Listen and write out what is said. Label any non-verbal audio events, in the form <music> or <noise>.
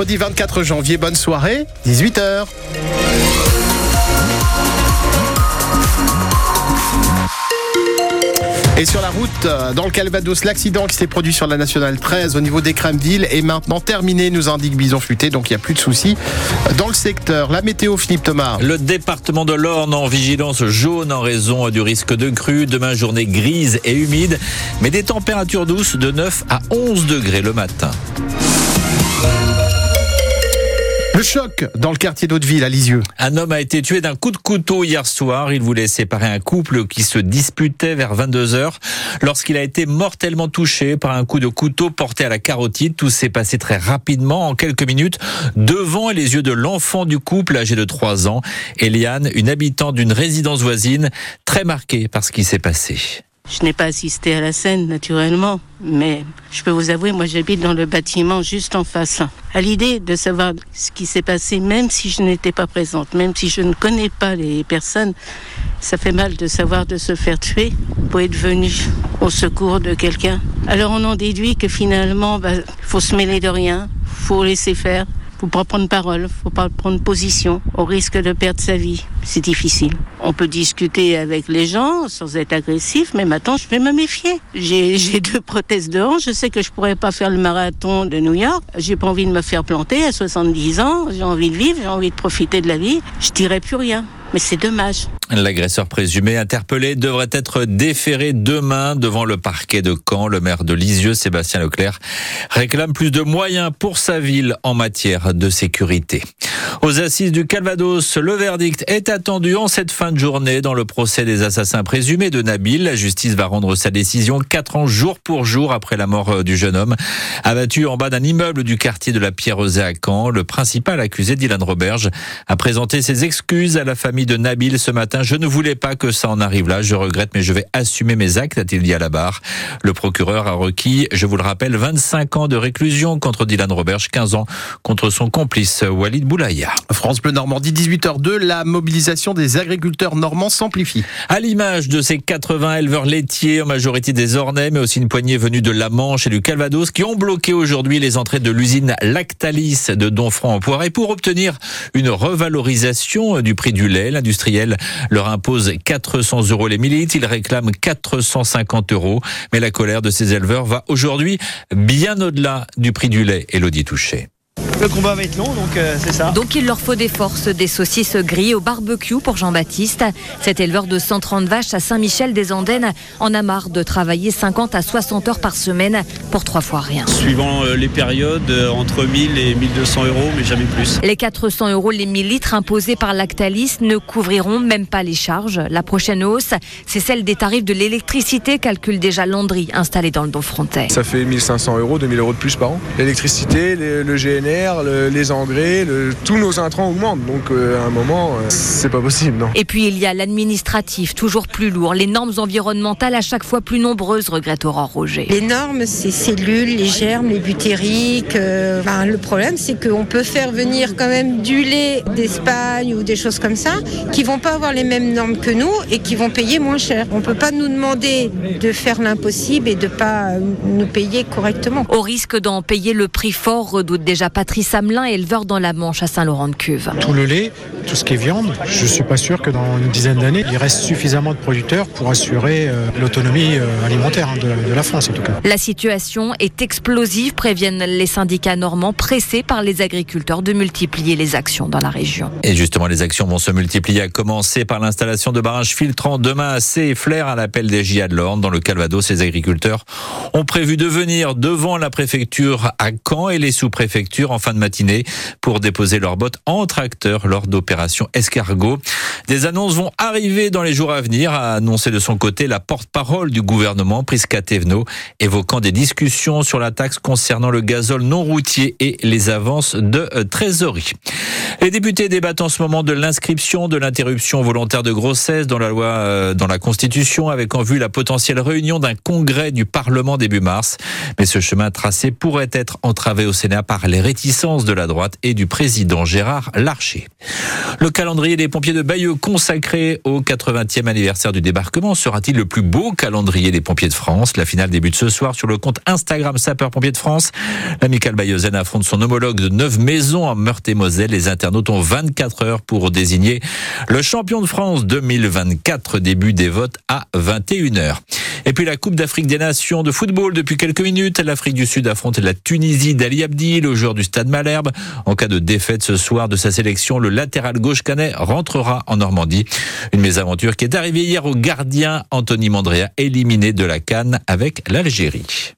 mercredi 24 janvier. Bonne soirée, 18h. Et sur la route, euh, dans le Calvados, l'accident qui s'est produit sur la nationale 13 au niveau des Crèmeville est maintenant terminé, nous indique Bison Futé, donc il n'y a plus de soucis dans le secteur. La météo, Philippe Thomas. Le département de l'Orne en vigilance jaune en raison du risque de crue. Demain, journée grise et humide, mais des températures douces de 9 à 11 degrés le matin. Dans le quartier à Lisieux. Un homme a été tué d'un coup de couteau hier soir. Il voulait séparer un couple qui se disputait vers 22 heures lorsqu'il a été mortellement touché par un coup de couteau porté à la carotide. Tout s'est passé très rapidement en quelques minutes devant les yeux de l'enfant du couple âgé de 3 ans, Eliane, une habitante d'une résidence voisine, très marquée par ce qui s'est passé. Je n'ai pas assisté à la scène, naturellement, mais je peux vous avouer, moi j'habite dans le bâtiment juste en face. À l'idée de savoir ce qui s'est passé, même si je n'étais pas présente, même si je ne connais pas les personnes, ça fait mal de savoir de se faire tuer pour être venu au secours de quelqu'un. Alors on en déduit que finalement, il bah, faut se mêler de rien, faut laisser faire, faut pas prendre parole, faut pas prendre position, au risque de perdre sa vie. C'est difficile. On peut discuter avec les gens sans être agressif, mais maintenant je vais me méfier. J'ai, <laughs> j'ai deux prothèses de hanche, je sais que je pourrais pas faire le marathon de New York. J'ai pas envie de me faire planter à 70 ans, j'ai envie de vivre, j'ai envie de profiter de la vie. Je dirais plus rien. Mais c'est dommage. L'agresseur présumé interpellé devrait être déféré demain devant le parquet de Caen. Le maire de Lisieux, Sébastien Leclerc, réclame plus de moyens pour sa ville en matière de sécurité. Aux assises du Calvados, le verdict est attendu en cette fin de journée dans le procès des assassins présumés de Nabil. La justice va rendre sa décision quatre ans jour pour jour après la mort du jeune homme abattu en bas d'un immeuble du quartier de la Pierre-Rosée à Caen. Le principal accusé, Dylan Roberge, a présenté ses excuses à la famille de Nabil ce matin. Je ne voulais pas que ça en arrive là. Je regrette, mais je vais assumer mes actes, a-t-il dit à la barre. Le procureur a requis, je vous le rappelle, 25 ans de réclusion contre Dylan Roberge, 15 ans contre son complice Walid Boulaya. France Bleu Normandie, 18h02, la mobilisation des agriculteurs normands s'amplifie. À l'image de ces 80 éleveurs laitiers, en majorité des Ornais, mais aussi une poignée venue de la Manche et du Calvados, qui ont bloqué aujourd'hui les entrées de l'usine Lactalis de Donfranc en Poiret pour obtenir une revalorisation du prix du lait l'industriel leur impose 400 euros les millilitres. Ils réclament 450 euros. Mais la colère de ces éleveurs va aujourd'hui bien au-delà du prix du lait. Elodie Touché. Le combat va être long, donc euh, c'est ça. Donc il leur faut des forces, des saucisses grillées au barbecue pour Jean-Baptiste. Cet éleveur de 130 vaches à Saint-Michel-des-Andennes en a marre de travailler 50 à 60 heures par semaine pour trois fois rien. Suivant euh, les périodes, euh, entre 1000 et 1200 euros, mais jamais plus. Les 400 euros les 1000 litres imposés par Lactalis ne couvriront même pas les charges. La prochaine hausse, c'est celle des tarifs de l'électricité, calcule déjà Landry, installé dans le Don Frontais. Ça fait 1500 euros, 2000 euros de plus par an. L'électricité, le GNR, les engrais, tous nos intrants augmentent. Donc euh, à un moment, euh, c'est pas possible, non. Et puis il y a l'administratif, toujours plus lourd, les normes environnementales à chaque fois plus nombreuses, regrette Aurore Roger. Les normes, c'est cellules, les germes, les butériques. Euh, ben, le problème, c'est qu'on peut faire venir quand même du lait d'Espagne ou des choses comme ça, qui vont pas avoir les mêmes normes que nous et qui vont payer moins cher. On peut pas nous demander de faire l'impossible et de pas nous payer correctement. Au risque d'en payer le prix fort, redoute déjà Patrick Samelin, éleveur dans la Manche à Saint-Laurent-de-Cuve. Tout le lait, tout ce qui est viande, je ne suis pas sûr que dans une dizaine d'années, il reste suffisamment de producteurs pour assurer euh, l'autonomie euh, alimentaire hein, de, la France en tout cas. La situation est explosive, préviennent les syndicats normands, pressés par les agriculteurs de multiplier les actions dans la région. Et justement, les actions vont se multiplier, à commencer par l'installation de barrages filtrants demain à C et Flair à l'appel des JA de l'Orne. Dans le Calvados, les agriculteurs ont prévu de venir devant la préfecture à Caen et les sous-préfectures en fin de matinée pour déposer leurs bottes en tracteur lors d'opérations escargot. Des annonces vont arriver dans les jours à venir, a annoncé de son côté la porte-parole du gouvernement, Prisca Thévenot, évoquant des discussions sur la taxe concernant le gazole non routier et les avances de euh, trésorerie. Les députés débattent en ce moment de l'inscription de l'interruption volontaire de grossesse dans la loi, euh, dans la Constitution, avec en vue la potentielle réunion d'un congrès du Parlement début mars. Mais ce chemin tracé pourrait être entravé au Sénat par les réticences de la droite et du président Gérard Larcher. Le calendrier des pompiers de Bayeux consacré au 80e anniversaire du débarquement sera-t-il le plus beau calendrier des pompiers de France? La finale débute ce soir sur le compte Instagram Sapeurs-Pompiers de France. L'amicale bayeuxaine affronte son homologue de neuf maisons en Meurthe-et-Moselle. Les internautes ont 24 heures pour désigner le champion de France 2024. Début des votes à 21h. Et puis la Coupe d'Afrique des Nations de football depuis quelques minutes. L'Afrique du Sud affronte la Tunisie d'Ali Abdi, le joueur du Stade Malherbe. En cas de défaite ce soir de sa sélection, le latéral gauche canet rentrera en Normandie. Une mésaventure qui est arrivée hier au gardien Anthony Mandrea, éliminé de la Cannes avec l'Algérie.